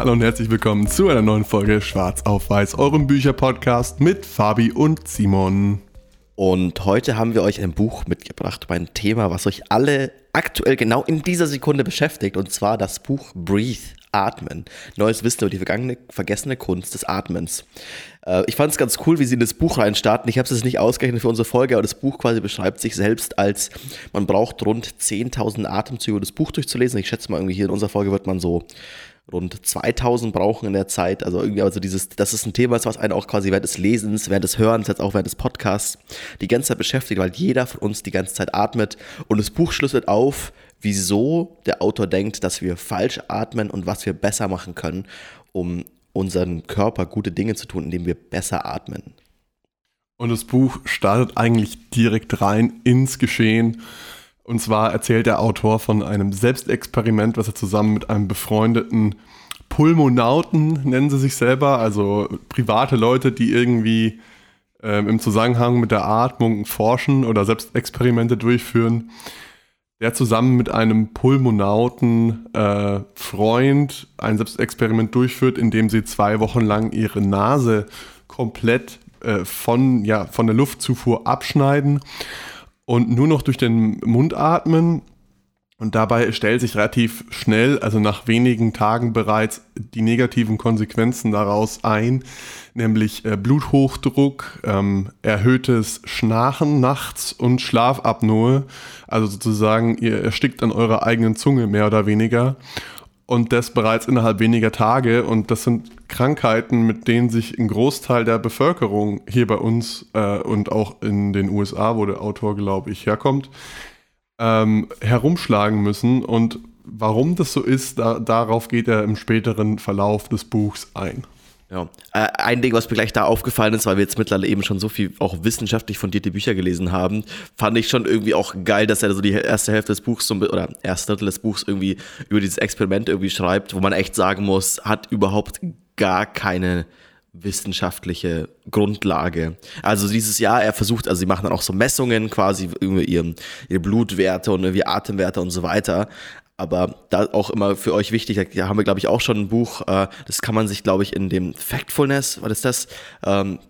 Hallo und herzlich willkommen zu einer neuen Folge Schwarz auf Weiß, eurem Bücherpodcast mit Fabi und Simon. Und heute haben wir euch ein Buch mitgebracht, ein Thema, was euch alle aktuell genau in dieser Sekunde beschäftigt, und zwar das Buch Breathe, Atmen. Neues Wissen über die vergangene, vergessene Kunst des Atmens. Äh, ich fand es ganz cool, wie sie in das Buch reinstarten. Ich habe es nicht ausgerechnet für unsere Folge, aber das Buch quasi beschreibt sich selbst als, man braucht rund 10.000 Atemzüge, um das Buch durchzulesen. Ich schätze mal, irgendwie hier in unserer Folge wird man so rund 2000 brauchen in der Zeit. Also irgendwie, also dieses, das ist ein Thema, was einen auch quasi während des Lesens, während des Hörens, jetzt auch während des Podcasts die ganze Zeit beschäftigt, weil jeder von uns die ganze Zeit atmet. Und das Buch schlüsselt auf, wieso der Autor denkt, dass wir falsch atmen und was wir besser machen können, um unseren Körper gute Dinge zu tun, indem wir besser atmen. Und das Buch startet eigentlich direkt rein ins Geschehen. Und zwar erzählt der Autor von einem Selbstexperiment, was er zusammen mit einem befreundeten Pulmonauten, nennen sie sich selber, also private Leute, die irgendwie ähm, im Zusammenhang mit der Atmung forschen oder Selbstexperimente durchführen, der zusammen mit einem Pulmonauten äh, Freund ein Selbstexperiment durchführt, in dem sie zwei Wochen lang ihre Nase komplett äh, von, ja, von der Luftzufuhr abschneiden und nur noch durch den Mund atmen. Und dabei stellt sich relativ schnell, also nach wenigen Tagen bereits, die negativen Konsequenzen daraus ein, nämlich äh, Bluthochdruck, ähm, erhöhtes Schnarchen nachts und Schlafapnoe. Also sozusagen, ihr erstickt an eurer eigenen Zunge mehr oder weniger und das bereits innerhalb weniger Tage. Und das sind Krankheiten, mit denen sich ein Großteil der Bevölkerung hier bei uns äh, und auch in den USA, wo der Autor, glaube ich, herkommt, ähm, herumschlagen müssen. Und warum das so ist, da, darauf geht er im späteren Verlauf des Buchs ein. Ja. Äh, ein Ding, was mir gleich da aufgefallen ist, weil wir jetzt mittlerweile eben schon so viel auch wissenschaftlich fundierte Bücher gelesen haben, fand ich schon irgendwie auch geil, dass er so die erste Hälfte des Buchs oder erste Drittel des Buchs irgendwie über dieses Experiment irgendwie schreibt, wo man echt sagen muss, hat überhaupt gar keine wissenschaftliche Grundlage. Also dieses Jahr, er versucht, also sie machen dann auch so Messungen quasi über ihre, ihre Blutwerte und irgendwie Atemwerte und so weiter. Aber da auch immer für euch wichtig, da haben wir, glaube ich, auch schon ein Buch, äh, das kann man sich, glaube ich, in dem Factfulness, was ist das? Ähm,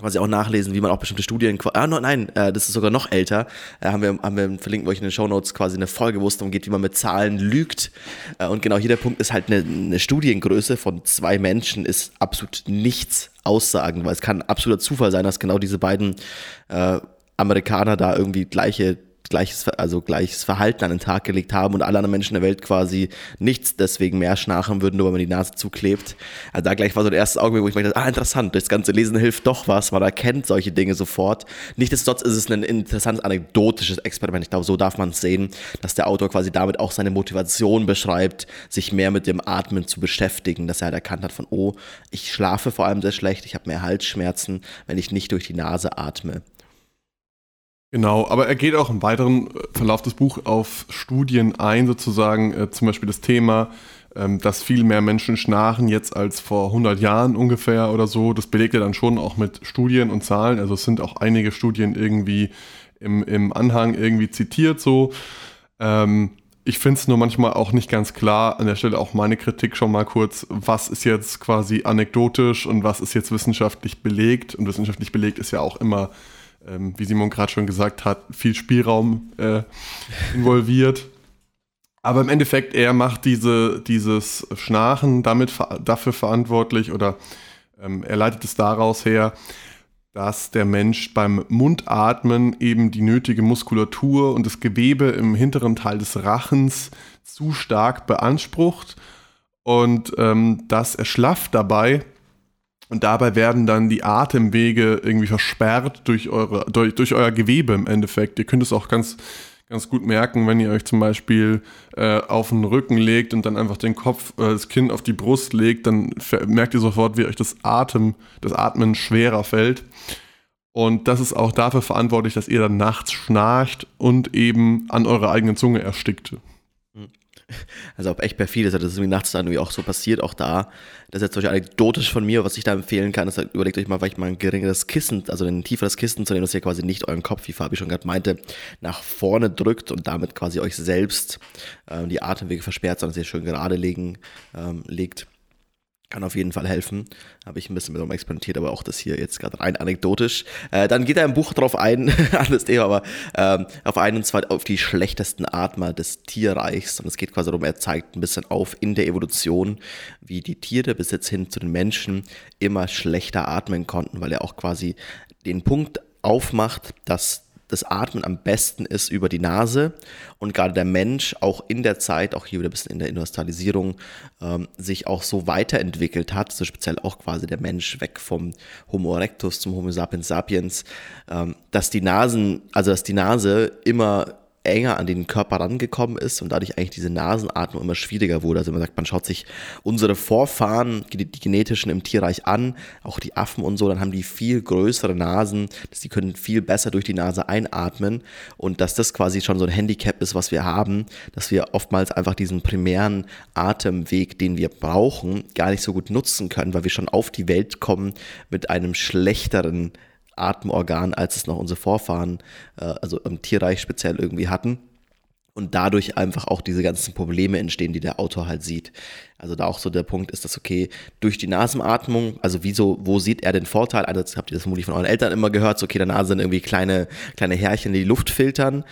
quasi auch nachlesen, wie man auch bestimmte Studien, ah, nein, äh, das ist sogar noch älter, äh, haben wir, haben wir, verlinken wir euch in den Show Notes quasi eine Folge, wo es darum geht, wie man mit Zahlen lügt. Und genau hier der Punkt ist halt eine, eine Studiengröße von zwei Menschen ist absolut nichts aussagen, weil es kann absoluter Zufall sein, dass genau diese beiden Amerikaner da irgendwie gleiche gleiches, also gleiches Verhalten an den Tag gelegt haben und alle anderen Menschen der Welt quasi nichts deswegen mehr schnarchen würden, nur weil man die Nase zuklebt. Also da gleich war so der erste Augenblick, wo ich mir dachte, ah, interessant, das ganze Lesen hilft doch was, man erkennt solche Dinge sofort. Nichtsdestotrotz ist es ein interessantes anekdotisches Experiment. Ich glaube, so darf man es sehen, dass der Autor quasi damit auch seine Motivation beschreibt, sich mehr mit dem Atmen zu beschäftigen, dass er halt erkannt hat von, oh, ich schlafe vor allem sehr schlecht, ich habe mehr Halsschmerzen, wenn ich nicht durch die Nase atme. Genau, aber er geht auch im weiteren äh, Verlauf des Buchs auf Studien ein, sozusagen, äh, zum Beispiel das Thema, ähm, dass viel mehr Menschen schnarchen jetzt als vor 100 Jahren ungefähr oder so. Das belegt er dann schon auch mit Studien und Zahlen. Also es sind auch einige Studien irgendwie im, im Anhang irgendwie zitiert so. Ähm, ich finde es nur manchmal auch nicht ganz klar, an der Stelle auch meine Kritik schon mal kurz, was ist jetzt quasi anekdotisch und was ist jetzt wissenschaftlich belegt. Und wissenschaftlich belegt ist ja auch immer ähm, wie Simon gerade schon gesagt hat, viel Spielraum äh, involviert. Aber im Endeffekt, er macht diese, dieses Schnarchen damit dafür verantwortlich oder ähm, er leitet es daraus her, dass der Mensch beim Mundatmen eben die nötige Muskulatur und das Gewebe im hinteren Teil des Rachens zu stark beansprucht und ähm, das erschlafft dabei und dabei werden dann die Atemwege irgendwie versperrt durch, eure, durch, durch euer Gewebe im Endeffekt. Ihr könnt es auch ganz, ganz gut merken, wenn ihr euch zum Beispiel äh, auf den Rücken legt und dann einfach den Kopf, äh, das Kinn auf die Brust legt, dann merkt ihr sofort, wie euch das Atem, das Atmen schwerer fällt. Und das ist auch dafür verantwortlich, dass ihr dann nachts schnarcht und eben an eurer eigenen Zunge erstickt. Also ob echt perfide ist, das ist irgendwie nachts dann irgendwie auch so passiert, auch da. Das ist jetzt zum Beispiel anekdotisch von mir, was ich da empfehlen kann, ist halt, überlegt euch mal, vielleicht mal ein geringeres Kissen, also ein tieferes Kissen zu nehmen, dass ihr quasi nicht euren Kopf, wie Fabi schon gerade meinte, nach vorne drückt und damit quasi euch selbst ähm, die Atemwege versperrt, sondern dass ihr schön gerade legen, ähm, legt. Kann auf jeden Fall helfen. Habe ich ein bisschen mit experimentiert, aber auch das hier jetzt gerade rein anekdotisch. Äh, dann geht er im Buch drauf ein, anderes Thema, aber ähm, auf einen und zwar auf die schlechtesten Atmer des Tierreichs. Und es geht quasi darum, er zeigt ein bisschen auf in der Evolution, wie die Tiere bis jetzt hin zu den Menschen immer schlechter atmen konnten, weil er auch quasi den Punkt aufmacht, dass das Atmen am besten ist über die Nase und gerade der Mensch auch in der Zeit, auch hier wieder ein bisschen in der Industrialisierung, ähm, sich auch so weiterentwickelt hat, so speziell auch quasi der Mensch weg vom Homo erectus zum Homo sapiens sapiens, ähm, dass die Nasen, also dass die Nase immer enger an den Körper rangekommen ist und dadurch eigentlich diese Nasenatmung immer schwieriger wurde. Also man sagt, man schaut sich unsere Vorfahren, die, die genetischen im Tierreich an, auch die Affen und so, dann haben die viel größere Nasen, dass die können viel besser durch die Nase einatmen und dass das quasi schon so ein Handicap ist, was wir haben, dass wir oftmals einfach diesen primären Atemweg, den wir brauchen, gar nicht so gut nutzen können, weil wir schon auf die Welt kommen mit einem schlechteren Atemorgan, als es noch unsere Vorfahren, äh, also im Tierreich speziell irgendwie hatten. Und dadurch einfach auch diese ganzen Probleme entstehen, die der Autor halt sieht. Also da auch so der Punkt ist, dass okay, durch die Nasenatmung, also wieso, wo sieht er den Vorteil? Also habt ihr das vermutlich von euren Eltern immer gehört, so okay, der Nase sind irgendwie kleine, kleine Härchen, die die Luft filtern.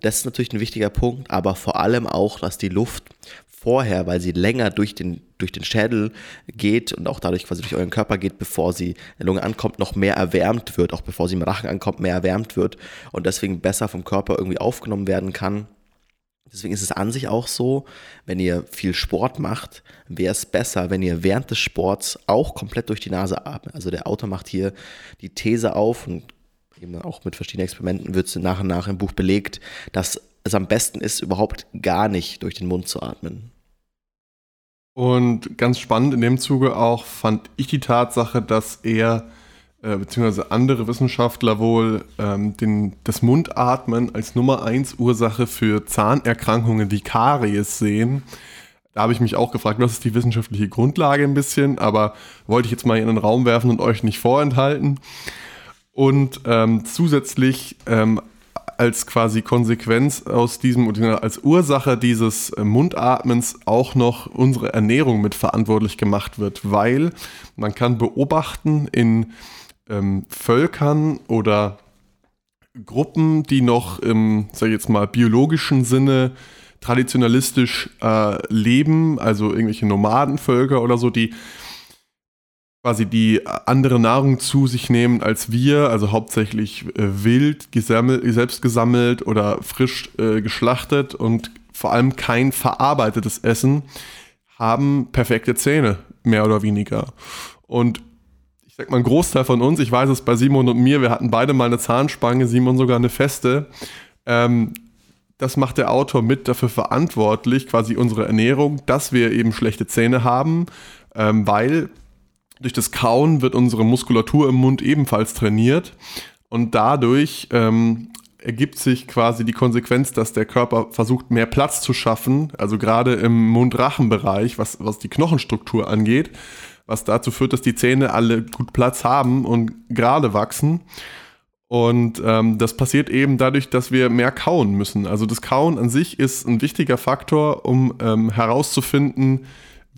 Das ist natürlich ein wichtiger Punkt, aber vor allem auch, dass die Luft vorher, weil sie länger durch den, durch den Schädel geht und auch dadurch quasi durch euren Körper geht, bevor sie in der Lunge ankommt, noch mehr erwärmt wird, auch bevor sie im Rachen ankommt, mehr erwärmt wird und deswegen besser vom Körper irgendwie aufgenommen werden kann. Deswegen ist es an sich auch so, wenn ihr viel Sport macht, wäre es besser, wenn ihr während des Sports auch komplett durch die Nase atmet. Also der Autor macht hier die These auf und eben auch mit verschiedenen Experimenten wird es nach und nach im Buch belegt, dass es am besten ist, überhaupt gar nicht durch den Mund zu atmen. Und ganz spannend in dem Zuge auch fand ich die Tatsache, dass er äh, beziehungsweise andere Wissenschaftler wohl ähm, den, das Mundatmen als Nummer eins Ursache für Zahnerkrankungen wie Karies sehen. Da habe ich mich auch gefragt, was ist die wissenschaftliche Grundlage ein bisschen, aber wollte ich jetzt mal in den Raum werfen und euch nicht vorenthalten. Und ähm, zusätzlich ähm, als quasi Konsequenz aus diesem oder als Ursache dieses äh, Mundatmens auch noch unsere Ernährung mit verantwortlich gemacht wird, weil man kann beobachten in ähm, Völkern oder Gruppen, die noch im, sag ich jetzt mal, biologischen Sinne traditionalistisch äh, leben, also irgendwelche Nomadenvölker oder so, die quasi die andere Nahrung zu sich nehmen als wir, also hauptsächlich äh, wild gesammelt, selbst gesammelt oder frisch äh, geschlachtet und vor allem kein verarbeitetes Essen, haben perfekte Zähne, mehr oder weniger. Und ich sag mal, ein Großteil von uns, ich weiß es bei Simon und mir, wir hatten beide mal eine Zahnspange, Simon sogar eine feste. Ähm, das macht der Autor mit dafür verantwortlich, quasi unsere Ernährung, dass wir eben schlechte Zähne haben, ähm, weil durch das Kauen wird unsere Muskulatur im Mund ebenfalls trainiert und dadurch ähm, ergibt sich quasi die Konsequenz, dass der Körper versucht, mehr Platz zu schaffen, also gerade im Mund-Rachen-Bereich, was, was die Knochenstruktur angeht, was dazu führt, dass die Zähne alle gut Platz haben und gerade wachsen. Und ähm, das passiert eben dadurch, dass wir mehr kauen müssen. Also das Kauen an sich ist ein wichtiger Faktor, um ähm, herauszufinden,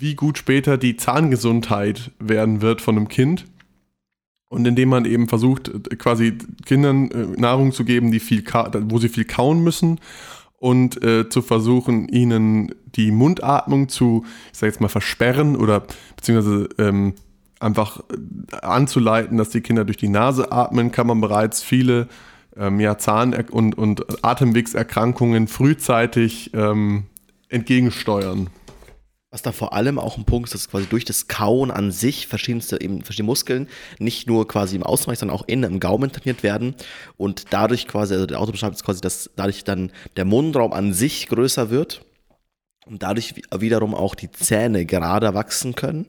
wie gut später die Zahngesundheit werden wird von einem Kind. Und indem man eben versucht, quasi Kindern äh, Nahrung zu geben, die viel wo sie viel kauen müssen und äh, zu versuchen, ihnen die Mundatmung zu, ich sag jetzt mal, versperren oder beziehungsweise ähm, einfach äh, anzuleiten, dass die Kinder durch die Nase atmen, kann man bereits viele ähm, ja, Zahn- und, und Atemwegserkrankungen frühzeitig ähm, entgegensteuern. Was da vor allem auch ein Punkt ist, dass quasi durch das Kauen an sich verschiedenste eben verschiedene Muskeln nicht nur quasi im Außenbereich, sondern auch innen im Gaumen trainiert werden. Und dadurch quasi, also der Autor beschreibt es quasi, dass dadurch dann der Mundraum an sich größer wird und dadurch wiederum auch die Zähne gerade wachsen können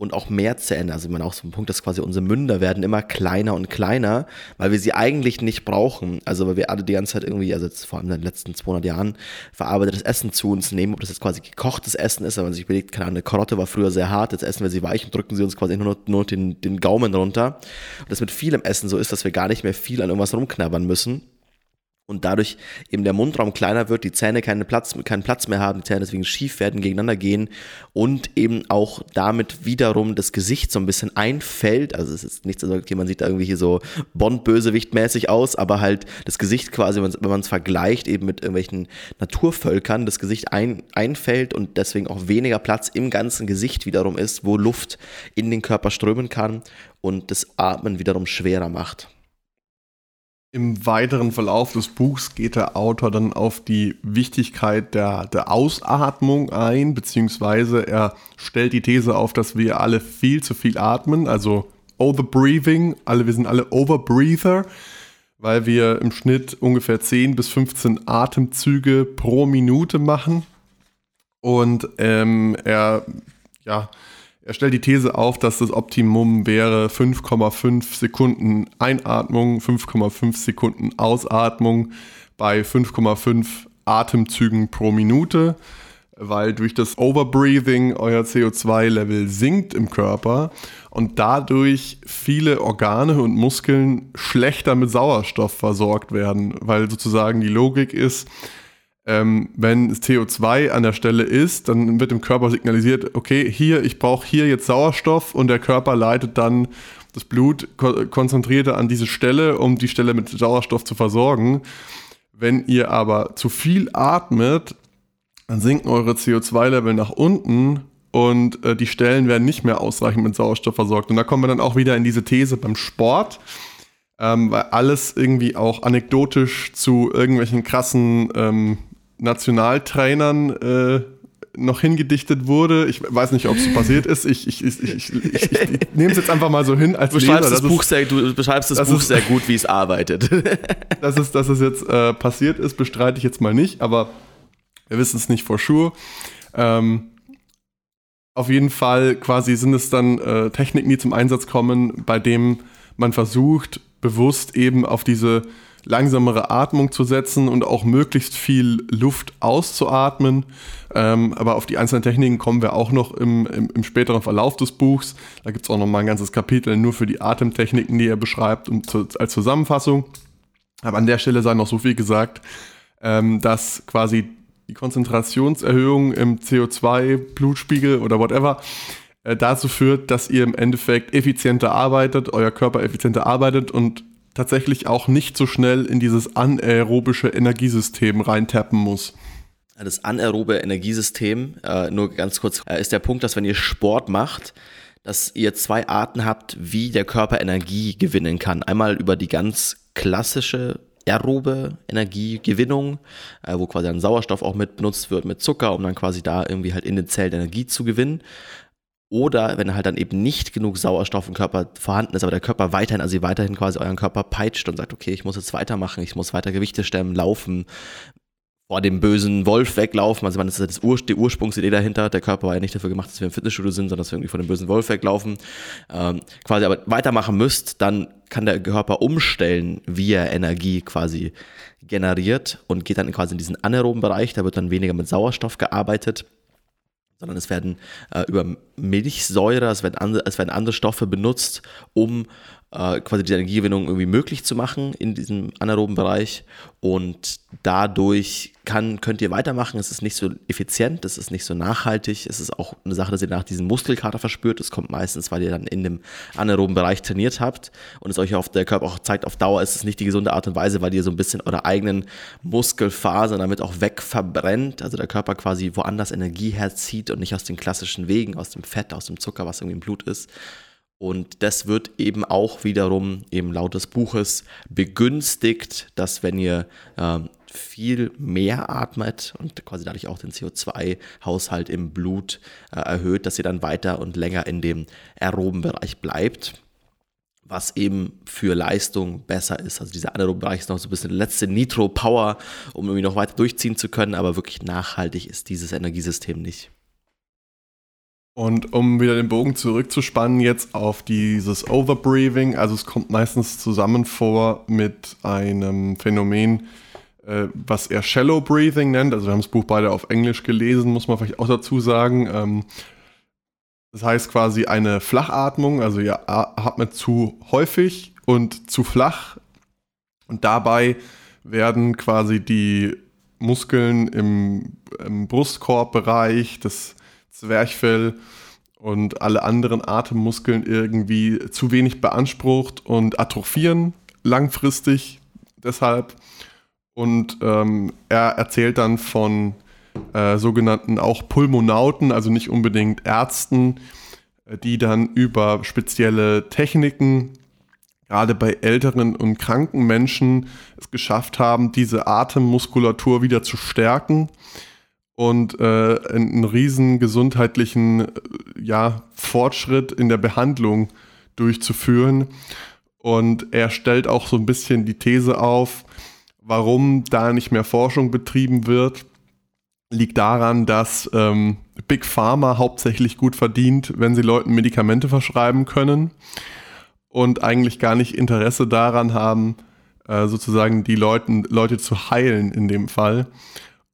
und auch mehr Zähne. Also man auch so ein Punkt, dass quasi unsere Münder werden immer kleiner und kleiner, weil wir sie eigentlich nicht brauchen. Also weil wir alle die ganze Zeit irgendwie, also jetzt vor allem in den letzten 200 Jahren, verarbeitetes Essen zu uns nehmen, ob das jetzt quasi gekochtes Essen ist, wenn man sich überlegt, keine Ahnung, eine Karotte war früher sehr hart, jetzt essen wir sie weich und drücken sie uns quasi nur, nur den, den Gaumen runter. Und das mit vielem Essen so ist, dass wir gar nicht mehr viel an irgendwas rumknabbern müssen und dadurch eben der Mundraum kleiner wird, die Zähne keinen Platz, keinen Platz mehr haben, die Zähne deswegen schief werden, gegeneinander gehen und eben auch damit wiederum das Gesicht so ein bisschen einfällt. Also es ist nichts, also okay, man sieht da irgendwie hier so Bond-Bösewicht-mäßig aus, aber halt das Gesicht quasi, wenn man es vergleicht eben mit irgendwelchen Naturvölkern, das Gesicht ein, einfällt und deswegen auch weniger Platz im ganzen Gesicht wiederum ist, wo Luft in den Körper strömen kann und das Atmen wiederum schwerer macht. Im weiteren Verlauf des Buchs geht der Autor dann auf die Wichtigkeit der, der Ausatmung ein, beziehungsweise er stellt die These auf, dass wir alle viel zu viel atmen, also Overbreathing, alle, wir sind alle Overbreather, weil wir im Schnitt ungefähr 10 bis 15 Atemzüge pro Minute machen. Und ähm, er, ja, er stellt die These auf, dass das Optimum wäre 5,5 Sekunden Einatmung, 5,5 Sekunden Ausatmung bei 5,5 Atemzügen pro Minute, weil durch das Overbreathing euer CO2-Level sinkt im Körper und dadurch viele Organe und Muskeln schlechter mit Sauerstoff versorgt werden, weil sozusagen die Logik ist, ähm, wenn CO2 an der Stelle ist, dann wird dem Körper signalisiert, okay, hier, ich brauche hier jetzt Sauerstoff und der Körper leitet dann das Blut konzentrierter an diese Stelle, um die Stelle mit Sauerstoff zu versorgen. Wenn ihr aber zu viel atmet, dann sinken eure CO2-Level nach unten und äh, die Stellen werden nicht mehr ausreichend mit Sauerstoff versorgt. Und da kommen wir dann auch wieder in diese These beim Sport, ähm, weil alles irgendwie auch anekdotisch zu irgendwelchen krassen ähm, Nationaltrainern äh, noch hingedichtet wurde. Ich weiß nicht, ob es passiert ist. Ich, ich, ich, ich, nehme es jetzt einfach mal so hin als du beschreibst Leser. Das Buch sehr, du beschreibst das Buch ist, sehr gut, wie es arbeitet. dass, es, dass es jetzt äh, passiert ist, bestreite ich jetzt mal nicht, aber wir wissen es nicht for sure. Ähm, auf jeden Fall quasi sind es dann äh, Techniken, die zum Einsatz kommen, bei dem man versucht, bewusst eben auf diese langsamere Atmung zu setzen und auch möglichst viel Luft auszuatmen. Ähm, aber auf die einzelnen Techniken kommen wir auch noch im, im, im späteren Verlauf des Buchs. Da gibt es auch noch mal ein ganzes Kapitel nur für die Atemtechniken, die er beschreibt und zu, als Zusammenfassung. Aber an der Stelle sei noch so viel gesagt, ähm, dass quasi die Konzentrationserhöhung im CO2-Blutspiegel oder whatever äh, dazu führt, dass ihr im Endeffekt effizienter arbeitet, euer Körper effizienter arbeitet und tatsächlich auch nicht so schnell in dieses anaerobische Energiesystem reintappen muss. Das anaerobe Energiesystem, äh, nur ganz kurz, äh, ist der Punkt, dass wenn ihr Sport macht, dass ihr zwei Arten habt, wie der Körper Energie gewinnen kann. Einmal über die ganz klassische aerobe Energiegewinnung, äh, wo quasi dann Sauerstoff auch mit benutzt wird mit Zucker, um dann quasi da irgendwie halt in den Zellen Energie zu gewinnen. Oder wenn halt dann eben nicht genug Sauerstoff im Körper vorhanden ist, aber der Körper weiterhin, also ihr weiterhin quasi euren Körper peitscht und sagt, okay, ich muss jetzt weitermachen, ich muss weiter Gewichte stemmen, laufen, vor dem bösen Wolf weglaufen. Also man, ist das Ur die Ursprungsidee dahinter. Der Körper war ja nicht dafür gemacht, dass wir im Fitnessstudio sind, sondern dass wir irgendwie vor dem bösen Wolf weglaufen. Ähm, quasi aber weitermachen müsst, dann kann der Körper umstellen, wie er Energie quasi generiert und geht dann quasi in diesen anaeroben Bereich. Da wird dann weniger mit Sauerstoff gearbeitet sondern es werden äh, über Milchsäure, es werden, andere, es werden andere Stoffe benutzt, um äh, quasi die Energiegewinnung irgendwie möglich zu machen in diesem anaeroben Bereich. Und dadurch kann, könnt ihr weitermachen. Es ist nicht so effizient, es ist nicht so nachhaltig. Es ist auch eine Sache, dass ihr nach diesem Muskelkater verspürt. Das kommt meistens, weil ihr dann in dem anaeroben Bereich trainiert habt und es euch auf der Körper auch zeigt, auf Dauer ist es nicht die gesunde Art und Weise, weil ihr so ein bisschen eure eigenen Muskelfasern damit auch wegverbrennt. Also der Körper quasi woanders Energie herzieht und nicht aus den klassischen Wegen, aus dem Fett, aus dem Zucker, was irgendwie im Blut ist. Und das wird eben auch wiederum eben laut des Buches begünstigt, dass wenn ihr äh, viel mehr atmet und quasi dadurch auch den CO2-Haushalt im Blut äh, erhöht, dass ihr dann weiter und länger in dem aeroben Bereich bleibt was eben für Leistung besser ist. Also dieser anaerobe Bereich ist noch so ein bisschen letzte Nitro-Power, um irgendwie noch weiter durchziehen zu können, aber wirklich nachhaltig ist dieses Energiesystem nicht. Und um wieder den Bogen zurückzuspannen, jetzt auf dieses Overbreathing, also es kommt meistens zusammen vor mit einem Phänomen, äh, was er Shallow Breathing nennt. Also wir haben das Buch beide auf Englisch gelesen, muss man vielleicht auch dazu sagen. Ähm, das heißt quasi eine Flachatmung, also ihr atmet zu häufig und zu flach und dabei werden quasi die Muskeln im, im Brustkorbbereich, das Zwerchfell und alle anderen Atemmuskeln irgendwie zu wenig beansprucht und atrophieren langfristig deshalb. Und ähm, er erzählt dann von äh, sogenannten auch Pulmonauten, also nicht unbedingt Ärzten, äh, die dann über spezielle Techniken, gerade bei älteren und kranken Menschen, es geschafft haben, diese Atemmuskulatur wieder zu stärken und äh, einen riesen gesundheitlichen äh, ja, Fortschritt in der Behandlung durchzuführen. Und er stellt auch so ein bisschen die These auf, warum da nicht mehr Forschung betrieben wird liegt daran, dass ähm, Big Pharma hauptsächlich gut verdient, wenn sie Leuten Medikamente verschreiben können und eigentlich gar nicht Interesse daran haben, äh, sozusagen die Leuten, Leute zu heilen in dem Fall.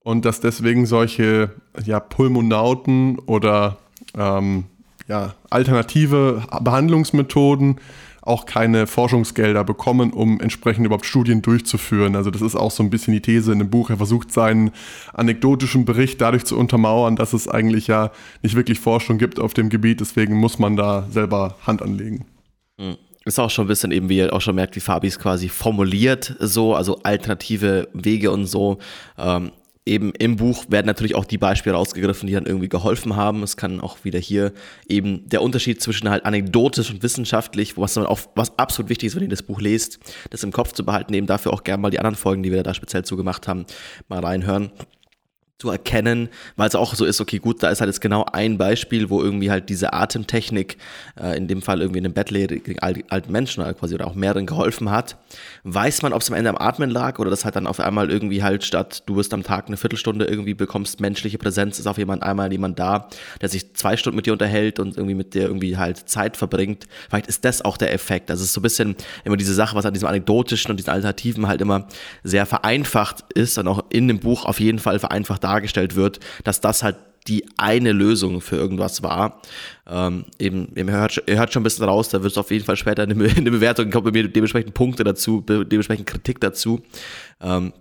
Und dass deswegen solche ja, Pulmonauten oder ähm, ja, alternative Behandlungsmethoden auch keine Forschungsgelder bekommen, um entsprechend überhaupt Studien durchzuführen. Also das ist auch so ein bisschen die These in dem Buch. Er versucht seinen anekdotischen Bericht dadurch zu untermauern, dass es eigentlich ja nicht wirklich Forschung gibt auf dem Gebiet. Deswegen muss man da selber Hand anlegen. Hm. Ist auch schon ein bisschen eben, wie ihr auch schon merkt, wie Fabi es quasi formuliert, so, also alternative Wege und so. Ähm, eben im Buch werden natürlich auch die Beispiele rausgegriffen, die dann irgendwie geholfen haben. Es kann auch wieder hier eben der Unterschied zwischen halt anekdotisch und wissenschaftlich, was dann auch was absolut wichtig ist, wenn ihr das Buch lest, das im Kopf zu behalten, eben dafür auch gerne mal die anderen Folgen, die wir da speziell zugemacht haben, mal reinhören zu erkennen, weil es auch so ist, okay, gut, da ist halt jetzt genau ein Beispiel, wo irgendwie halt diese Atemtechnik, äh, in dem Fall irgendwie einem bettledigen alten Menschen oder quasi oder auch mehreren geholfen hat. Weiß man, ob es am Ende am Atmen lag oder das halt dann auf einmal irgendwie halt statt, du wirst am Tag eine Viertelstunde irgendwie bekommst menschliche Präsenz, ist auf jemand einmal jemand da, der sich zwei Stunden mit dir unterhält und irgendwie mit dir irgendwie halt Zeit verbringt. Vielleicht ist das auch der Effekt. Also es ist so ein bisschen immer diese Sache, was an diesem anekdotischen und diesen Alternativen halt immer sehr vereinfacht ist und auch in dem Buch auf jeden Fall vereinfacht dargestellt wird, dass das halt die eine Lösung für irgendwas war. Ähm, eben, ihr hört, ihr hört schon ein bisschen raus, da wird es auf jeden Fall später eine, eine Bewertung, kommt bei mir dementsprechend Punkte dazu, dementsprechend Kritik dazu. Ähm,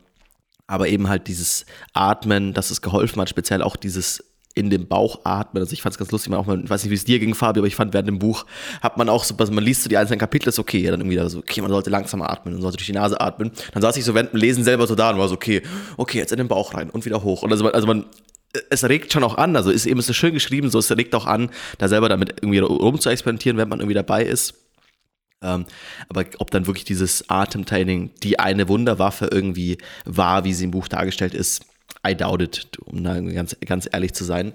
aber eben halt dieses Atmen, dass es geholfen hat, speziell auch dieses in dem Bauch atmen. Also ich fand es ganz lustig, man auch mal, ich weiß nicht, wie es dir ging, Fabi, aber ich fand während dem Buch hat man auch so, also man liest so die einzelnen Kapitel, ist okay, dann irgendwie so, okay, man sollte langsamer atmen, man sollte durch die Nase atmen. Dann saß ich so während dem Lesen selber so da und war so, okay, okay, jetzt in den Bauch rein und wieder hoch. Und also man, also man es regt schon auch an, also ist eben ist schön geschrieben, so es regt auch an, da selber damit irgendwie rum zu experimentieren, wenn man irgendwie dabei ist. Ähm, aber ob dann wirklich dieses Atemtraining die eine Wunderwaffe irgendwie war, wie sie im Buch dargestellt ist, I doubt it, um da ganz, ganz ehrlich zu sein.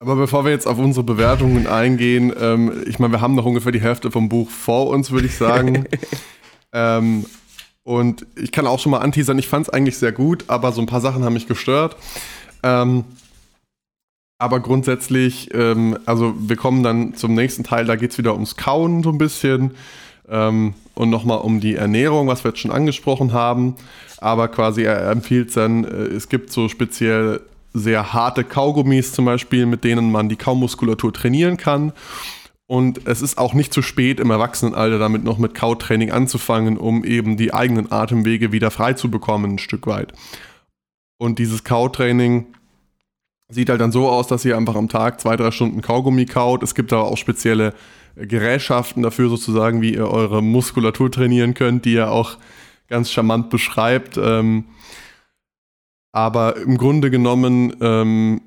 Aber bevor wir jetzt auf unsere Bewertungen eingehen, ähm, ich meine, wir haben noch ungefähr die Hälfte vom Buch vor uns, würde ich sagen. ähm, und ich kann auch schon mal anteasern, ich fand es eigentlich sehr gut, aber so ein paar Sachen haben mich gestört. Ähm, aber grundsätzlich, ähm, also wir kommen dann zum nächsten Teil, da geht es wieder ums Kauen so ein bisschen ähm, und nochmal um die Ernährung, was wir jetzt schon angesprochen haben aber quasi er empfiehlt dann, äh, es gibt so speziell sehr harte Kaugummis zum Beispiel, mit denen man die Kaumuskulatur trainieren kann. Und es ist auch nicht zu spät im Erwachsenenalter damit noch mit Kautraining anzufangen, um eben die eigenen Atemwege wieder frei zu bekommen, ein Stück weit. Und dieses Kautraining sieht halt dann so aus, dass ihr einfach am Tag zwei, drei Stunden Kaugummi kaut. Es gibt aber auch spezielle Gerätschaften dafür sozusagen, wie ihr eure Muskulatur trainieren könnt, die ihr auch ganz charmant beschreibt. Ähm, aber im Grunde genommen ähm,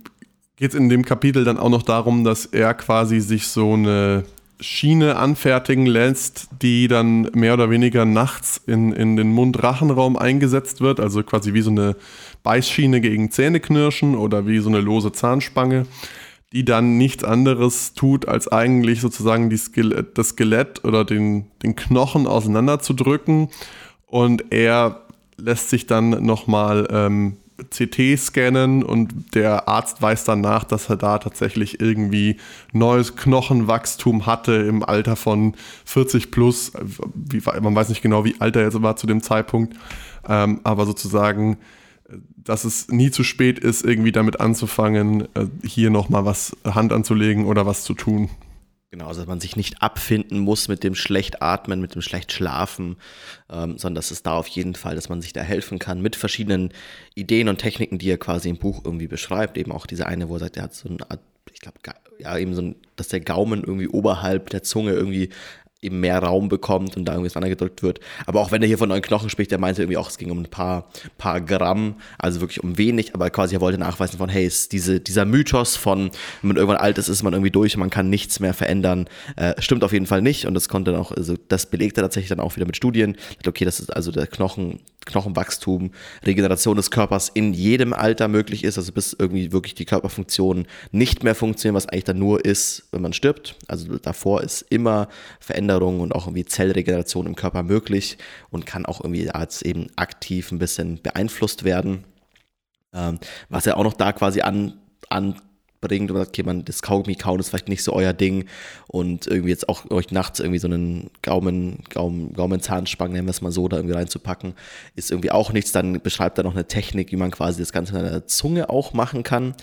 geht es in dem Kapitel dann auch noch darum, dass er quasi sich so eine Schiene anfertigen lässt, die dann mehr oder weniger nachts in, in den Mund-Rachenraum eingesetzt wird, also quasi wie so eine Beißschiene gegen Zähneknirschen oder wie so eine lose Zahnspange, die dann nichts anderes tut, als eigentlich sozusagen die Skelett, das Skelett oder den, den Knochen auseinanderzudrücken und er lässt sich dann nochmal ähm, CT scannen und der Arzt weiß dann nach, dass er da tatsächlich irgendwie neues Knochenwachstum hatte im Alter von 40 plus. Wie, man weiß nicht genau, wie alt er jetzt war zu dem Zeitpunkt, ähm, aber sozusagen, dass es nie zu spät ist, irgendwie damit anzufangen, äh, hier nochmal was Hand anzulegen oder was zu tun. Genau, also dass man sich nicht abfinden muss mit dem schlecht atmen, mit dem schlecht schlafen, ähm, sondern dass es da auf jeden Fall, dass man sich da helfen kann mit verschiedenen Ideen und Techniken, die er quasi im Buch irgendwie beschreibt. Eben auch diese eine, wo er sagt, er hat so eine Art, ich glaube, ja, eben so ein, dass der Gaumen irgendwie oberhalb der Zunge irgendwie eben mehr Raum bekommt und da irgendwie gedrückt wird. Aber auch wenn er hier von neuen Knochen spricht, der meinte irgendwie auch, es ging um ein paar, paar Gramm, also wirklich um wenig, aber quasi er wollte nachweisen von, hey, ist diese, dieser Mythos von, wenn man irgendwann alt ist, ist man irgendwie durch und man kann nichts mehr verändern, äh, stimmt auf jeden Fall nicht und das konnte dann auch, also das belegt er tatsächlich dann auch wieder mit Studien. Okay, das ist also der Knochen, Knochenwachstum, Regeneration des Körpers in jedem Alter möglich ist, also bis irgendwie wirklich die Körperfunktionen nicht mehr funktionieren, was eigentlich dann nur ist, wenn man stirbt. Also davor ist immer Veränderung und auch irgendwie Zellregeneration im Körper möglich und kann auch irgendwie als eben aktiv ein bisschen beeinflusst werden. Ähm, was er auch noch da quasi an, an bringt okay, man, das Kaugummi kauen ist vielleicht nicht so euer Ding und irgendwie jetzt auch euch nachts irgendwie so einen Gaumen, Gaumen, Gaumenzahnspangen, nennen wir es mal so, da irgendwie reinzupacken, ist irgendwie auch nichts. Dann beschreibt er noch eine Technik, wie man quasi das Ganze mit der Zunge auch machen kann.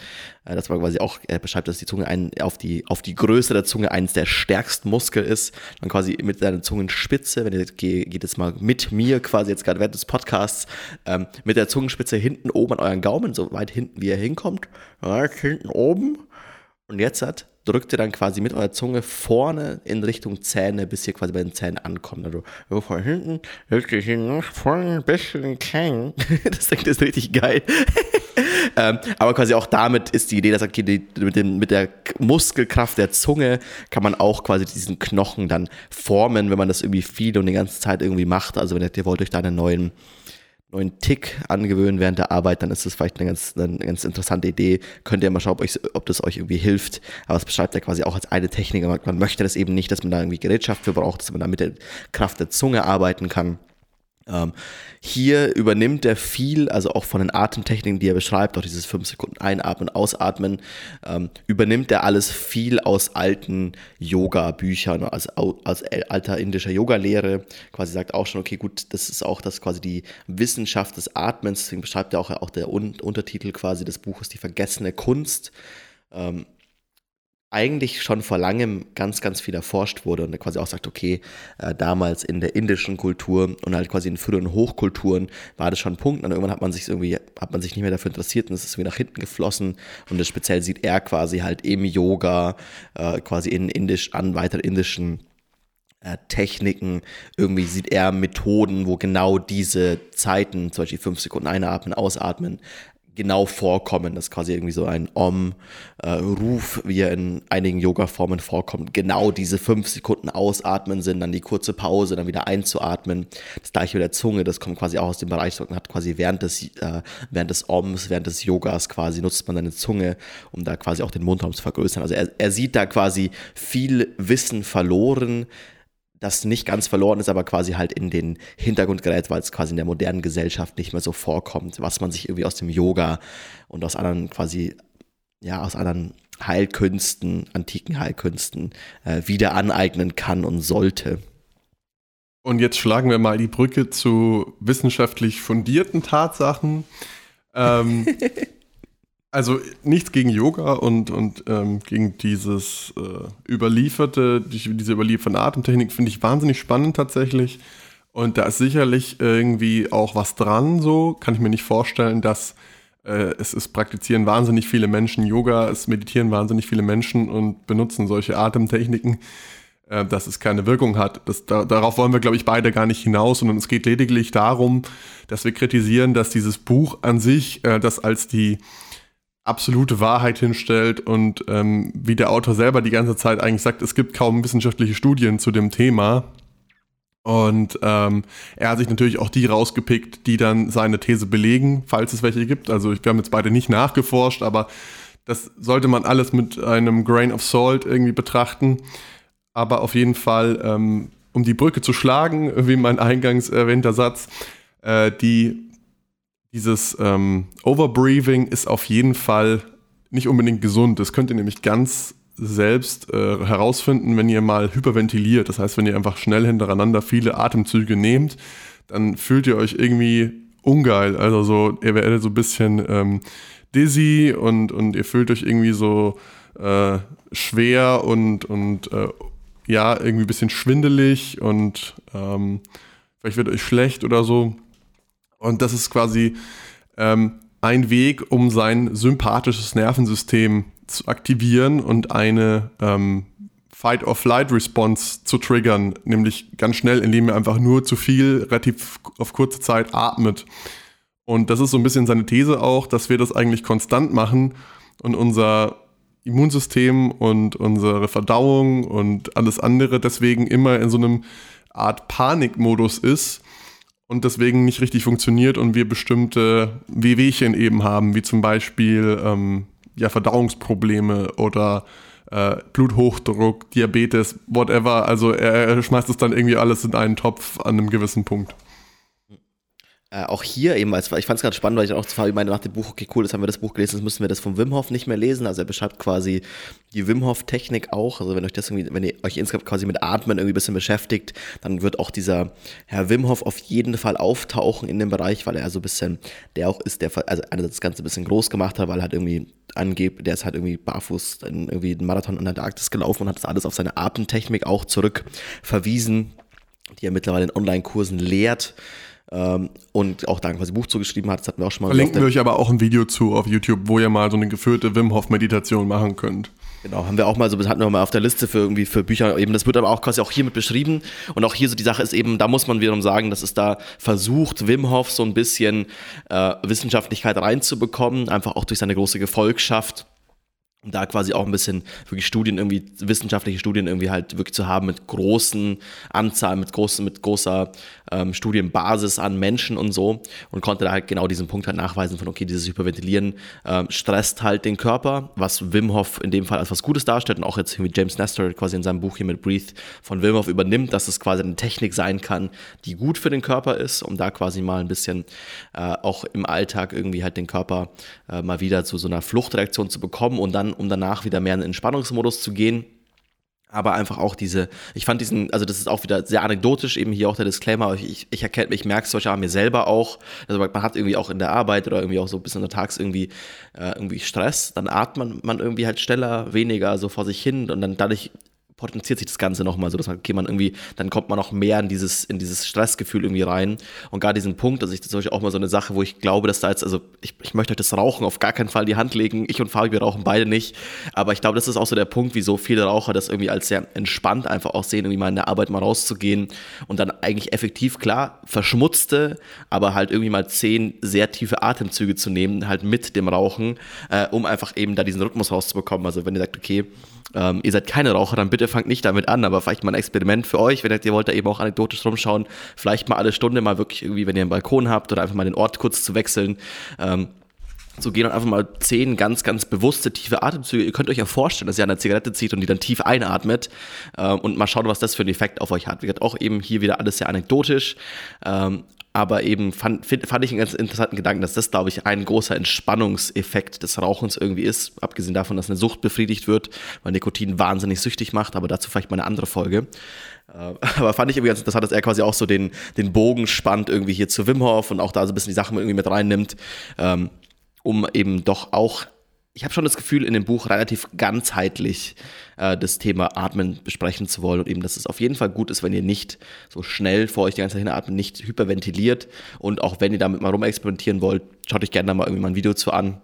Äh, das war quasi auch, er beschreibt, dass die Zunge ein, auf die, auf die Größe der Zunge eines der stärksten Muskel ist. Man quasi mit seiner Zungenspitze, wenn ihr geht jetzt mal mit mir quasi jetzt gerade während des Podcasts, ähm, mit der Zungenspitze hinten oben an euren Gaumen, so weit hinten wie er hinkommt, ja, hinten oben. Und jetzt hat, drückt ihr dann quasi mit eurer Zunge vorne in Richtung Zähne, bis ihr quasi bei den Zähnen ankommt. Also von hinten ihr nach vorne ein bisschen klein. das klingt jetzt richtig geil. Ähm, aber quasi auch damit ist die Idee, dass okay, die, mit, dem, mit der Muskelkraft der Zunge kann man auch quasi diesen Knochen dann formen, wenn man das irgendwie viel und die ganze Zeit irgendwie macht. Also wenn ihr, wollt euch da einen neuen neuen Tick angewöhnen während der Arbeit, dann ist das vielleicht eine ganz, eine ganz interessante Idee. Könnt ihr mal schauen, ob, euch, ob das euch irgendwie hilft. Aber es beschreibt ja quasi auch als eine Technik. Man möchte das eben nicht, dass man da irgendwie Gerätschaft für braucht, dass man da mit der Kraft der Zunge arbeiten kann. Ähm, hier übernimmt er viel, also auch von den Atemtechniken, die er beschreibt, auch dieses 5 Sekunden Einatmen, Ausatmen, ähm, übernimmt er alles viel aus alten Yoga-Büchern, als, als alter indischer Yoga-Lehre. Quasi sagt auch schon, okay, gut, das ist auch das quasi die Wissenschaft des Atmens, deswegen beschreibt er auch, auch der Un Untertitel quasi des Buches, die vergessene Kunst. Ähm, eigentlich schon vor langem ganz, ganz viel erforscht wurde und er quasi auch sagt, okay, äh, damals in der indischen Kultur und halt quasi in früheren Hochkulturen war das schon ein Punkt. Und irgendwann hat man sich irgendwie, hat man sich nicht mehr dafür interessiert und es ist irgendwie nach hinten geflossen. Und das speziell sieht er quasi halt im Yoga, äh, quasi in indisch, an weiter indischen äh, Techniken, irgendwie sieht er Methoden, wo genau diese Zeiten, zum Beispiel fünf Sekunden einatmen, ausatmen, genau vorkommen. Das ist quasi irgendwie so ein Om-Ruf, äh, wie er in einigen Yoga-Formen vorkommt. Genau diese fünf Sekunden ausatmen sind, dann die kurze Pause, dann wieder einzuatmen. Das gleiche mit der Zunge, das kommt quasi auch aus dem Bereich, man hat quasi während des, äh, während des Oms, während des Yogas quasi nutzt man seine Zunge, um da quasi auch den Mundraum zu vergrößern. Also er, er sieht da quasi viel Wissen verloren, das nicht ganz verloren ist, aber quasi halt in den Hintergrund gerät, weil es quasi in der modernen Gesellschaft nicht mehr so vorkommt, was man sich irgendwie aus dem Yoga und aus anderen quasi, ja, aus anderen Heilkünsten, antiken Heilkünsten äh, wieder aneignen kann und sollte. Und jetzt schlagen wir mal die Brücke zu wissenschaftlich fundierten Tatsachen. Ähm, Also nichts gegen Yoga und, und ähm, gegen dieses äh, überlieferte, diese überlieferte Atemtechnik finde ich wahnsinnig spannend tatsächlich. Und da ist sicherlich irgendwie auch was dran, so kann ich mir nicht vorstellen, dass äh, es ist praktizieren wahnsinnig viele Menschen Yoga, es meditieren wahnsinnig viele Menschen und benutzen solche Atemtechniken, äh, dass es keine Wirkung hat. Das, da, darauf wollen wir, glaube ich, beide gar nicht hinaus, sondern es geht lediglich darum, dass wir kritisieren, dass dieses Buch an sich, äh, das als die absolute Wahrheit hinstellt und ähm, wie der Autor selber die ganze Zeit eigentlich sagt, es gibt kaum wissenschaftliche Studien zu dem Thema. Und ähm, er hat sich natürlich auch die rausgepickt, die dann seine These belegen, falls es welche gibt. Also wir haben jetzt beide nicht nachgeforscht, aber das sollte man alles mit einem Grain of Salt irgendwie betrachten. Aber auf jeden Fall, ähm, um die Brücke zu schlagen, wie mein eingangs erwähnter Satz, äh, die dieses ähm, Overbreathing ist auf jeden Fall nicht unbedingt gesund. Das könnt ihr nämlich ganz selbst äh, herausfinden, wenn ihr mal hyperventiliert. Das heißt, wenn ihr einfach schnell hintereinander viele Atemzüge nehmt, dann fühlt ihr euch irgendwie ungeil. Also so, ihr werdet so ein bisschen ähm, dizzy und, und ihr fühlt euch irgendwie so äh, schwer und, und äh, ja, irgendwie ein bisschen schwindelig und ähm, vielleicht wird euch schlecht oder so. Und das ist quasi ähm, ein Weg, um sein sympathisches Nervensystem zu aktivieren und eine ähm, Fight-or-Flight-Response zu triggern, nämlich ganz schnell, indem er einfach nur zu viel relativ auf kurze Zeit atmet. Und das ist so ein bisschen seine These auch, dass wir das eigentlich konstant machen und unser Immunsystem und unsere Verdauung und alles andere deswegen immer in so einem Art Panikmodus ist und deswegen nicht richtig funktioniert und wir bestimmte Wehwehchen eben haben, wie zum Beispiel ähm, ja, Verdauungsprobleme oder äh, Bluthochdruck, Diabetes, whatever. Also er, er schmeißt es dann irgendwie alles in einen Topf an einem gewissen Punkt. Äh, auch hier eben, als, ich fand es gerade spannend, weil ich auch meine nach dem Buch, okay, cool, jetzt haben wir das Buch gelesen, jetzt müssen wir das vom Wim Hof nicht mehr lesen. Also er beschreibt quasi die Wim Hof Technik auch. Also wenn euch das irgendwie, wenn ihr euch insgesamt quasi mit Atmen irgendwie ein bisschen beschäftigt, dann wird auch dieser Herr Wim Hof auf jeden Fall auftauchen in dem Bereich, weil er so ein bisschen, der auch ist, der, also das Ganze ein bisschen groß gemacht hat, weil er halt irgendwie angebt, der ist halt irgendwie barfuß in irgendwie einen Marathon in der Antarktis gelaufen und hat das alles auf seine Atemtechnik auch zurück verwiesen, die er mittlerweile in Online-Kursen lehrt. Ähm, und auch da quasi Buch zugeschrieben hat. Das hatten wir auch schon mal. Verlinken wir euch aber auch ein Video zu auf YouTube, wo ihr mal so eine geführte Wim Hof Meditation machen könnt. Genau, haben wir auch mal so, hatten wir mal auf der Liste für irgendwie für Bücher eben, das wird aber auch quasi auch hiermit beschrieben und auch hier so die Sache ist eben, da muss man wiederum sagen, dass es da versucht, Wim Hof so ein bisschen äh, Wissenschaftlichkeit reinzubekommen, einfach auch durch seine große Gefolgschaft da quasi auch ein bisschen wirklich Studien irgendwie, wissenschaftliche Studien irgendwie halt wirklich zu haben mit großen Anzahlen, mit großen, mit großer ähm, Studienbasis an Menschen und so und konnte da halt genau diesen Punkt halt nachweisen von, okay, dieses Hyperventilieren ähm, stresst halt den Körper, was Wim Hof in dem Fall als was Gutes darstellt und auch jetzt irgendwie James Nestor quasi in seinem Buch hier mit Breathe von Wim Hof übernimmt, dass es quasi eine Technik sein kann, die gut für den Körper ist, um da quasi mal ein bisschen äh, auch im Alltag irgendwie halt den Körper äh, mal wieder zu so einer Fluchtreaktion zu bekommen und dann um danach wieder mehr in den Entspannungsmodus zu gehen. Aber einfach auch diese, ich fand diesen, also das ist auch wieder sehr anekdotisch, eben hier auch der Disclaimer, ich, ich erkenne, ich merke es solche an mir selber auch. Also man hat irgendwie auch in der Arbeit oder irgendwie auch so ein bisschen tags irgendwie, äh, irgendwie Stress, dann atmet man irgendwie halt schneller, weniger so vor sich hin und dann dadurch potenziert sich das Ganze nochmal so, dass man, okay, man irgendwie, dann kommt man noch mehr in dieses, in dieses Stressgefühl irgendwie rein. Und gar diesen Punkt, also ich, das ist auch mal so eine Sache, wo ich glaube, dass da jetzt, also ich, ich möchte euch das Rauchen auf gar keinen Fall in die Hand legen. Ich und Fabi, wir rauchen beide nicht. Aber ich glaube, das ist auch so der Punkt, wieso viele Raucher das irgendwie als sehr entspannt einfach auch sehen, irgendwie mal in der Arbeit mal rauszugehen und dann eigentlich effektiv, klar, verschmutzte, aber halt irgendwie mal zehn sehr tiefe Atemzüge zu nehmen, halt mit dem Rauchen, äh, um einfach eben da diesen Rhythmus rauszubekommen. Also wenn ihr sagt, okay, ähm, ihr seid keine Raucher, dann bitte fangt nicht damit an, aber vielleicht mal ein Experiment für euch, wenn ihr, wollt da eben auch anekdotisch rumschauen, vielleicht mal alle Stunde mal wirklich irgendwie, wenn ihr einen Balkon habt oder einfach mal den Ort kurz zu wechseln, ähm, zu gehen und einfach mal zehn ganz, ganz bewusste, tiefe Atemzüge. Ihr könnt euch ja vorstellen, dass ihr eine Zigarette zieht und die dann tief einatmet ähm, und mal schauen, was das für einen Effekt auf euch hat. Wie gesagt, auch eben hier wieder alles sehr anekdotisch, ähm, aber eben fand, fand ich einen ganz interessanten Gedanken, dass das, glaube ich, ein großer Entspannungseffekt des Rauchens irgendwie ist. Abgesehen davon, dass eine Sucht befriedigt wird, weil Nikotin wahnsinnig süchtig macht, aber dazu vielleicht mal eine andere Folge. Äh, aber fand ich irgendwie ganz interessant, dass er quasi auch so den, den Bogen spannt irgendwie hier zu Wim Hof und auch da so ein bisschen die Sachen irgendwie mit reinnimmt, ähm, um eben doch auch ich habe schon das Gefühl, in dem Buch relativ ganzheitlich äh, das Thema Atmen besprechen zu wollen und eben, dass es auf jeden Fall gut ist, wenn ihr nicht so schnell vor euch die ganze Zeit hinatmet, nicht hyperventiliert und auch wenn ihr damit mal rumexperimentieren wollt, schaut euch gerne da mal irgendwie mal ein Video zu an.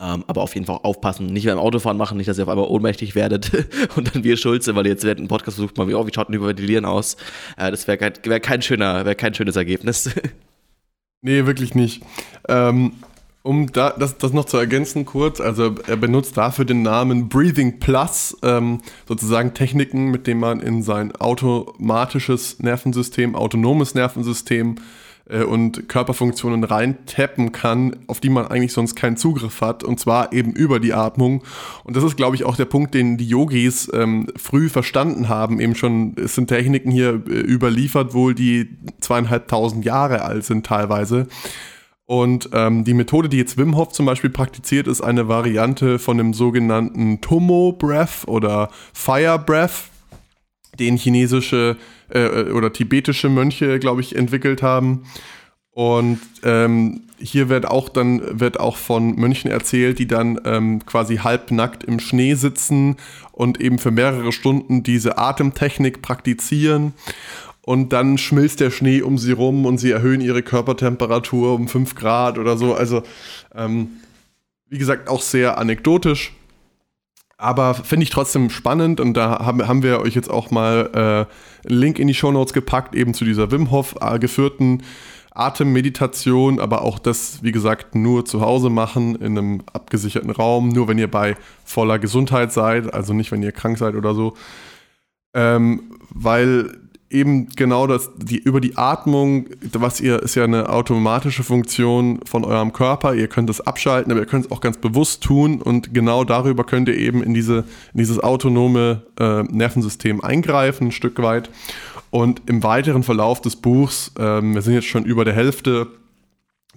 Ähm, aber auf jeden Fall aufpassen, nicht beim Autofahren machen, nicht, dass ihr auf einmal ohnmächtig werdet und dann wir Schulze, weil ihr jetzt einem Podcast versucht mal, wie, oh, wie schaut ein Hyperventilieren aus? Äh, das wäre kein, wär kein, schöner, kein schönes Ergebnis. nee, wirklich nicht. Ähm, um da, das, das noch zu ergänzen kurz, also er benutzt dafür den Namen Breathing Plus, ähm, sozusagen Techniken, mit denen man in sein automatisches Nervensystem, autonomes Nervensystem äh, und Körperfunktionen reintappen kann, auf die man eigentlich sonst keinen Zugriff hat, und zwar eben über die Atmung. Und das ist, glaube ich, auch der Punkt, den die Yogis ähm, früh verstanden haben. Eben schon, es sind Techniken hier äh, überliefert wohl, die zweieinhalbtausend Jahre alt sind teilweise und ähm, die Methode, die jetzt Wim Hof zum Beispiel praktiziert, ist eine Variante von dem sogenannten Tomo Breath oder Fire Breath, den chinesische äh, oder tibetische Mönche, glaube ich, entwickelt haben. Und ähm, hier wird auch dann wird auch von Mönchen erzählt, die dann ähm, quasi halbnackt im Schnee sitzen und eben für mehrere Stunden diese Atemtechnik praktizieren. Und dann schmilzt der Schnee um sie rum und sie erhöhen ihre Körpertemperatur um 5 Grad oder so. Also, ähm, wie gesagt, auch sehr anekdotisch. Aber finde ich trotzdem spannend und da haben, haben wir euch jetzt auch mal äh, einen Link in die Shownotes gepackt, eben zu dieser Wim Hof äh, geführten Atemmeditation, aber auch das, wie gesagt, nur zu Hause machen, in einem abgesicherten Raum, nur wenn ihr bei voller Gesundheit seid, also nicht, wenn ihr krank seid oder so. Ähm, weil eben genau das, die, über die Atmung, was ihr, ist ja eine automatische Funktion von eurem Körper. Ihr könnt es abschalten, aber ihr könnt es auch ganz bewusst tun und genau darüber könnt ihr eben in, diese, in dieses autonome äh, Nervensystem eingreifen, ein Stück weit. Und im weiteren Verlauf des Buchs, ähm, wir sind jetzt schon über der Hälfte,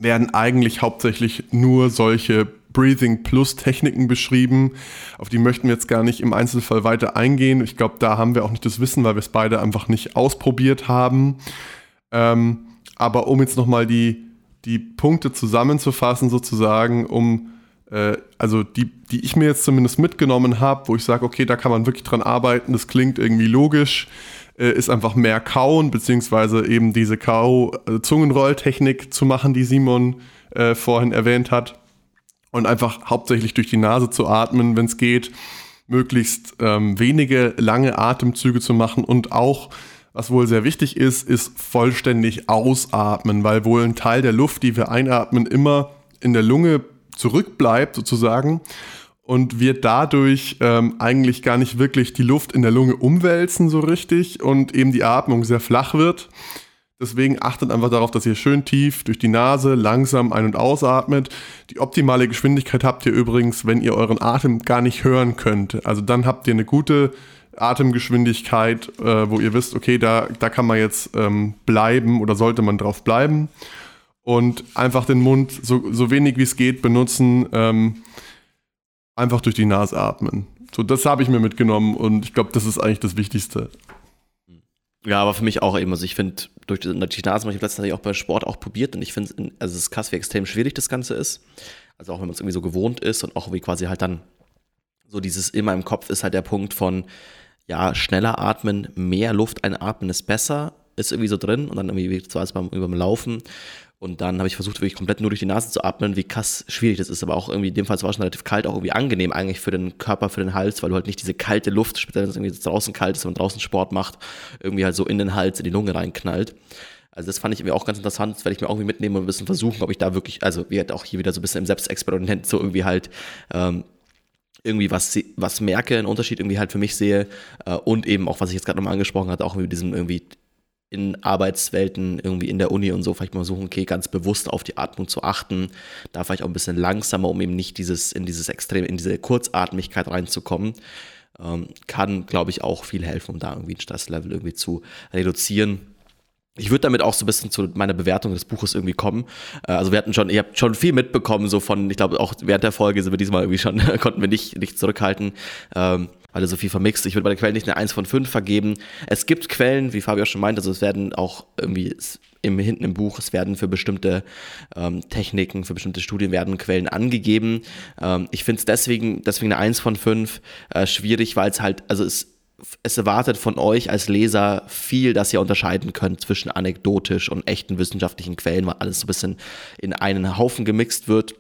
werden eigentlich hauptsächlich nur solche Breathing Plus Techniken beschrieben. Auf die möchten wir jetzt gar nicht im Einzelfall weiter eingehen. Ich glaube, da haben wir auch nicht das Wissen, weil wir es beide einfach nicht ausprobiert haben. Ähm, aber um jetzt nochmal die, die Punkte zusammenzufassen, sozusagen, um äh, also die, die ich mir jetzt zumindest mitgenommen habe, wo ich sage, okay, da kann man wirklich dran arbeiten, das klingt irgendwie logisch, ist einfach mehr Kauen, beziehungsweise eben diese Kau-Zungenrolltechnik äh, zu machen, die Simon äh, vorhin erwähnt hat. Und einfach hauptsächlich durch die Nase zu atmen, wenn es geht, möglichst ähm, wenige lange Atemzüge zu machen. Und auch, was wohl sehr wichtig ist, ist vollständig ausatmen, weil wohl ein Teil der Luft, die wir einatmen, immer in der Lunge zurückbleibt sozusagen und wir dadurch ähm, eigentlich gar nicht wirklich die Luft in der Lunge umwälzen so richtig und eben die Atmung sehr flach wird. Deswegen achtet einfach darauf, dass ihr schön tief durch die Nase langsam ein- und ausatmet. Die optimale Geschwindigkeit habt ihr übrigens, wenn ihr euren Atem gar nicht hören könnt. Also dann habt ihr eine gute Atemgeschwindigkeit, äh, wo ihr wisst, okay, da, da kann man jetzt ähm, bleiben oder sollte man drauf bleiben. Und einfach den Mund so, so wenig wie es geht benutzen, ähm, einfach durch die Nase atmen. So, das habe ich mir mitgenommen und ich glaube, das ist eigentlich das Wichtigste. Ja, aber für mich auch eben. Also ich finde, durch die, Nase habe ich letztens auch bei Sport auch probiert und ich finde, also es ist krass, wie extrem schwierig das Ganze ist. Also auch wenn man es irgendwie so gewohnt ist und auch wie quasi halt dann so dieses immer im Kopf ist halt der Punkt von, ja, schneller atmen, mehr Luft einatmen ist besser, ist irgendwie so drin und dann irgendwie zwar beim, beim Laufen und dann habe ich versucht, wirklich komplett nur durch die Nase zu atmen, wie krass schwierig das ist. Aber auch irgendwie, in dem Fall war es schon relativ kalt, auch irgendwie angenehm eigentlich für den Körper, für den Hals, weil du halt nicht diese kalte Luft, speziell wenn es irgendwie draußen kalt ist, wenn man draußen Sport macht, irgendwie halt so in den Hals, in die Lunge reinknallt. Also das fand ich irgendwie auch ganz interessant. Das werde ich mir auch irgendwie mitnehmen und ein bisschen versuchen, ob ich da wirklich, also wir halt auch hier wieder so ein bisschen im Selbstexperiment so irgendwie halt ähm, irgendwie was, was merke, einen Unterschied irgendwie halt für mich sehe äh, und eben auch, was ich jetzt gerade nochmal angesprochen hatte, auch mit diesem irgendwie in Arbeitswelten, irgendwie in der Uni und so, vielleicht mal suchen, okay, ganz bewusst auf die Atmung zu achten, da vielleicht auch ein bisschen langsamer, um eben nicht dieses, in dieses Extrem, in diese Kurzatmigkeit reinzukommen, ähm, kann, glaube ich, auch viel helfen, um da irgendwie ein Stresslevel irgendwie zu reduzieren. Ich würde damit auch so ein bisschen zu meiner Bewertung des Buches irgendwie kommen. Äh, also wir hatten schon, ihr habt schon viel mitbekommen, so von, ich glaube auch während der Folge sind wir diesmal irgendwie schon, konnten wir nicht, nicht zurückhalten. Ähm, weil er so viel vermixt. Ich würde bei der Quelle nicht eine 1 von 5 vergeben. Es gibt Quellen, wie Fabio schon meinte, also es werden auch irgendwie im, hinten im Buch, es werden für bestimmte ähm, Techniken, für bestimmte Studien werden Quellen angegeben. Ähm, ich finde es deswegen, deswegen eine 1 von 5 äh, schwierig, weil es halt, also es es erwartet von euch als Leser viel, dass ihr unterscheiden könnt zwischen anekdotisch und echten wissenschaftlichen Quellen, weil alles so ein bisschen in einen Haufen gemixt wird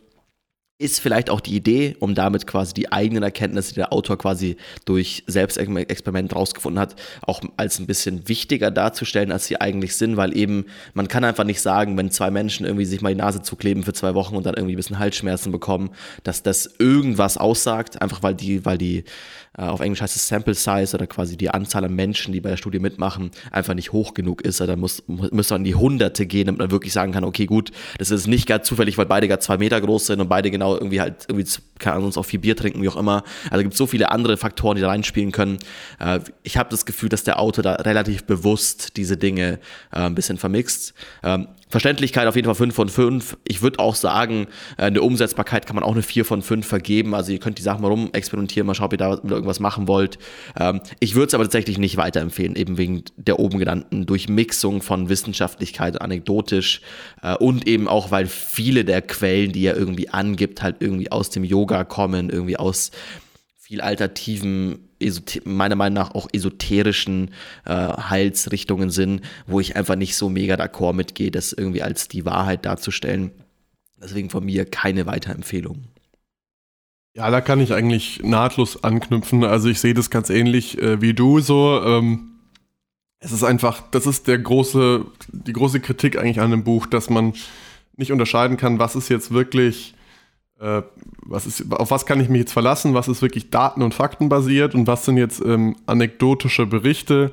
ist vielleicht auch die Idee, um damit quasi die eigenen Erkenntnisse, die der Autor quasi durch Selbstexperiment rausgefunden hat, auch als ein bisschen wichtiger darzustellen, als sie eigentlich sind, weil eben man kann einfach nicht sagen, wenn zwei Menschen irgendwie sich mal die Nase zukleben für zwei Wochen und dann irgendwie ein bisschen Halsschmerzen bekommen, dass das irgendwas aussagt, einfach weil die, weil die äh, auf Englisch heißt es Sample Size oder quasi die Anzahl an Menschen, die bei der Studie mitmachen, einfach nicht hoch genug ist. Also da muss, muss man in die Hunderte gehen, damit man wirklich sagen kann, okay, gut, das ist nicht gar zufällig, weil beide gar zwei Meter groß sind und beide genau irgendwie halt irgendwie, keine Ahnung, uns auch viel Bier trinken, wie auch immer. Also gibt es so viele andere Faktoren, die da reinspielen können. Äh, ich habe das Gefühl, dass der Autor da relativ bewusst diese Dinge äh, ein bisschen vermixt. Ähm, Verständlichkeit auf jeden Fall 5 von 5. Ich würde auch sagen, äh, eine Umsetzbarkeit kann man auch eine 4 von 5 vergeben. Also ihr könnt die Sachen mal rum experimentieren, mal schauen, ob ihr da irgendwas machen wollt. Ähm, ich würde es aber tatsächlich nicht weiterempfehlen, eben wegen der oben genannten Durchmixung von Wissenschaftlichkeit, anekdotisch äh, und eben auch, weil viele der Quellen, die er irgendwie angibt, halt irgendwie aus dem Yoga kommen, irgendwie aus viel alternativen, meiner Meinung nach auch esoterischen äh, Heilsrichtungen sind, wo ich einfach nicht so mega d'accord mitgehe, das irgendwie als die Wahrheit darzustellen. Deswegen von mir keine Weiterempfehlung. Ja, da kann ich eigentlich nahtlos anknüpfen. Also ich sehe das ganz ähnlich äh, wie du so. Ähm, es ist einfach, das ist der große, die große Kritik eigentlich an dem Buch, dass man nicht unterscheiden kann, was ist jetzt wirklich äh, was ist, auf was kann ich mich jetzt verlassen, was ist wirklich Daten- und Faktenbasiert und was sind jetzt ähm, anekdotische Berichte.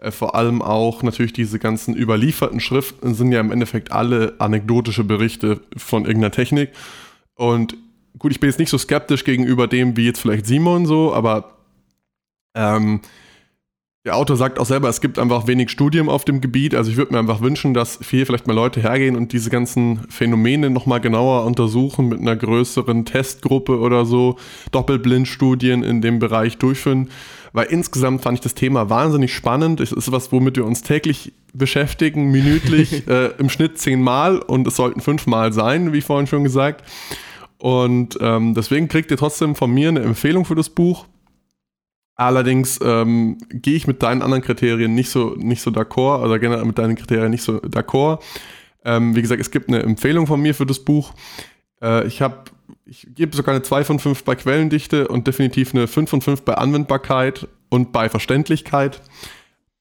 Äh, vor allem auch natürlich diese ganzen überlieferten Schriften sind ja im Endeffekt alle anekdotische Berichte von irgendeiner Technik. Und gut, ich bin jetzt nicht so skeptisch gegenüber dem wie jetzt vielleicht Simon so, aber ähm, der Autor sagt auch selber, es gibt einfach wenig Studien auf dem Gebiet. Also ich würde mir einfach wünschen, dass hier vielleicht mal Leute hergehen und diese ganzen Phänomene nochmal genauer untersuchen mit einer größeren Testgruppe oder so, Doppelblindstudien in dem Bereich durchführen. Weil insgesamt fand ich das Thema wahnsinnig spannend. Es ist was, womit wir uns täglich beschäftigen, minütlich, äh, im Schnitt zehnmal und es sollten fünfmal sein, wie vorhin schon gesagt. Und ähm, deswegen kriegt ihr trotzdem von mir eine Empfehlung für das Buch. Allerdings ähm, gehe ich mit deinen anderen Kriterien nicht so, nicht so d'accord, oder generell mit deinen Kriterien nicht so d'accord. Ähm, wie gesagt, es gibt eine Empfehlung von mir für das Buch. Äh, ich habe, ich gebe sogar eine 2 von 5 bei Quellendichte und definitiv eine 5 von 5 bei Anwendbarkeit und bei Verständlichkeit.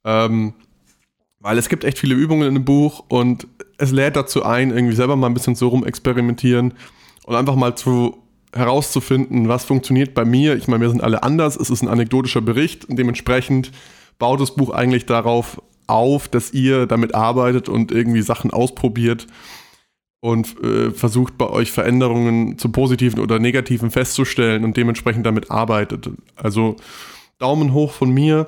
Ähm, weil es gibt echt viele Übungen in dem Buch und es lädt dazu ein, irgendwie selber mal ein bisschen so rum experimentieren und einfach mal zu herauszufinden, was funktioniert bei mir. Ich meine, wir sind alle anders. Es ist ein anekdotischer Bericht und dementsprechend baut das Buch eigentlich darauf auf, dass ihr damit arbeitet und irgendwie Sachen ausprobiert und äh, versucht bei euch Veränderungen zum Positiven oder Negativen festzustellen und dementsprechend damit arbeitet. Also Daumen hoch von mir.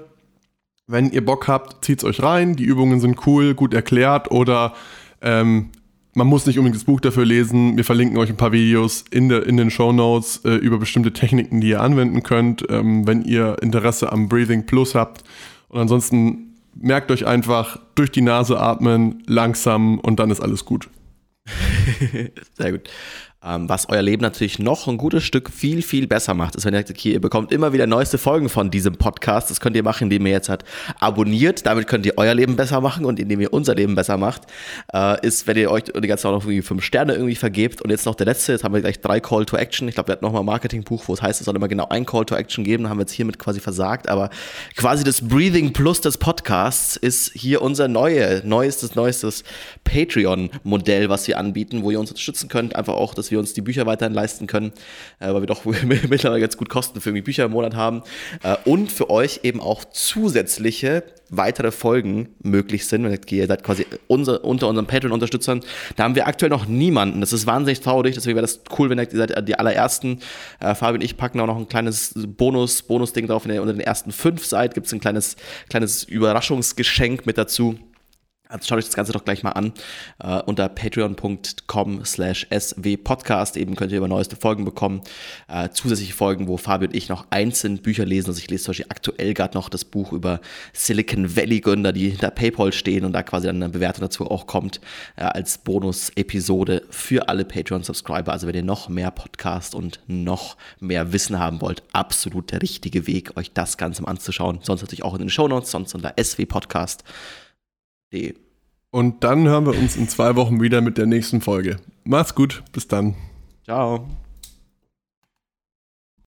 Wenn ihr Bock habt, zieht's euch rein. Die Übungen sind cool, gut erklärt oder ähm, man muss nicht unbedingt das Buch dafür lesen. Wir verlinken euch ein paar Videos in, der, in den Show Notes äh, über bestimmte Techniken, die ihr anwenden könnt, ähm, wenn ihr Interesse am Breathing Plus habt. Und ansonsten merkt euch einfach durch die Nase atmen, langsam und dann ist alles gut. Sehr gut. Ähm, was euer Leben natürlich noch ein gutes Stück viel, viel besser macht, ist, wenn ihr sagt, okay, ihr bekommt immer wieder neueste Folgen von diesem Podcast. Das könnt ihr machen, indem ihr jetzt halt abonniert. Damit könnt ihr euer Leben besser machen und indem ihr unser Leben besser macht, äh, ist, wenn ihr euch die ganze Zeit noch irgendwie fünf Sterne irgendwie vergebt. Und jetzt noch der letzte, jetzt haben wir gleich drei Call to Action. Ich glaube, wir hatten nochmal ein Marketingbuch, wo es heißt, es soll immer genau ein Call to Action geben. haben wir jetzt hiermit quasi versagt. Aber quasi das Breathing Plus des Podcasts ist hier unser neue, neuestes, neuestes Patreon-Modell, was wir anbieten, wo ihr uns unterstützen könnt. Einfach auch, dass wir uns die Bücher weiterhin leisten können, äh, weil wir doch mittlerweile ganz gut Kosten für irgendwie Bücher im Monat haben. Äh, und für euch eben auch zusätzliche weitere Folgen möglich sind. Ihr seid quasi unser, unter unseren Patreon-Unterstützern. Da haben wir aktuell noch niemanden. Das ist wahnsinnig traurig. Deswegen wäre das cool, wenn ihr, ihr seid die allerersten. Äh, Fabi und ich packen auch noch ein kleines Bonus, Bonus-Ding drauf. Wenn ihr unter den ersten fünf seid, gibt es ein kleines, kleines Überraschungsgeschenk mit dazu. Also schaut euch das Ganze doch gleich mal an. Uh, unter patreon.com slash swpodcast eben könnt ihr über neueste Folgen bekommen. Uh, zusätzliche Folgen, wo Fabio und ich noch einzeln Bücher lesen. Also ich lese zum Beispiel aktuell gerade noch das Buch über Silicon Valley Gründer, die hinter PayPal stehen und da quasi dann eine Bewertung dazu auch kommt uh, als Bonus-Episode für alle Patreon-Subscriber. Also wenn ihr noch mehr Podcast und noch mehr Wissen haben wollt, absolut der richtige Weg, euch das Ganze mal anzuschauen. Sonst natürlich auch in den Show Notes, sonst unter swpodcast. Und dann hören wir uns in zwei Wochen wieder mit der nächsten Folge. Macht's gut, bis dann. Ciao.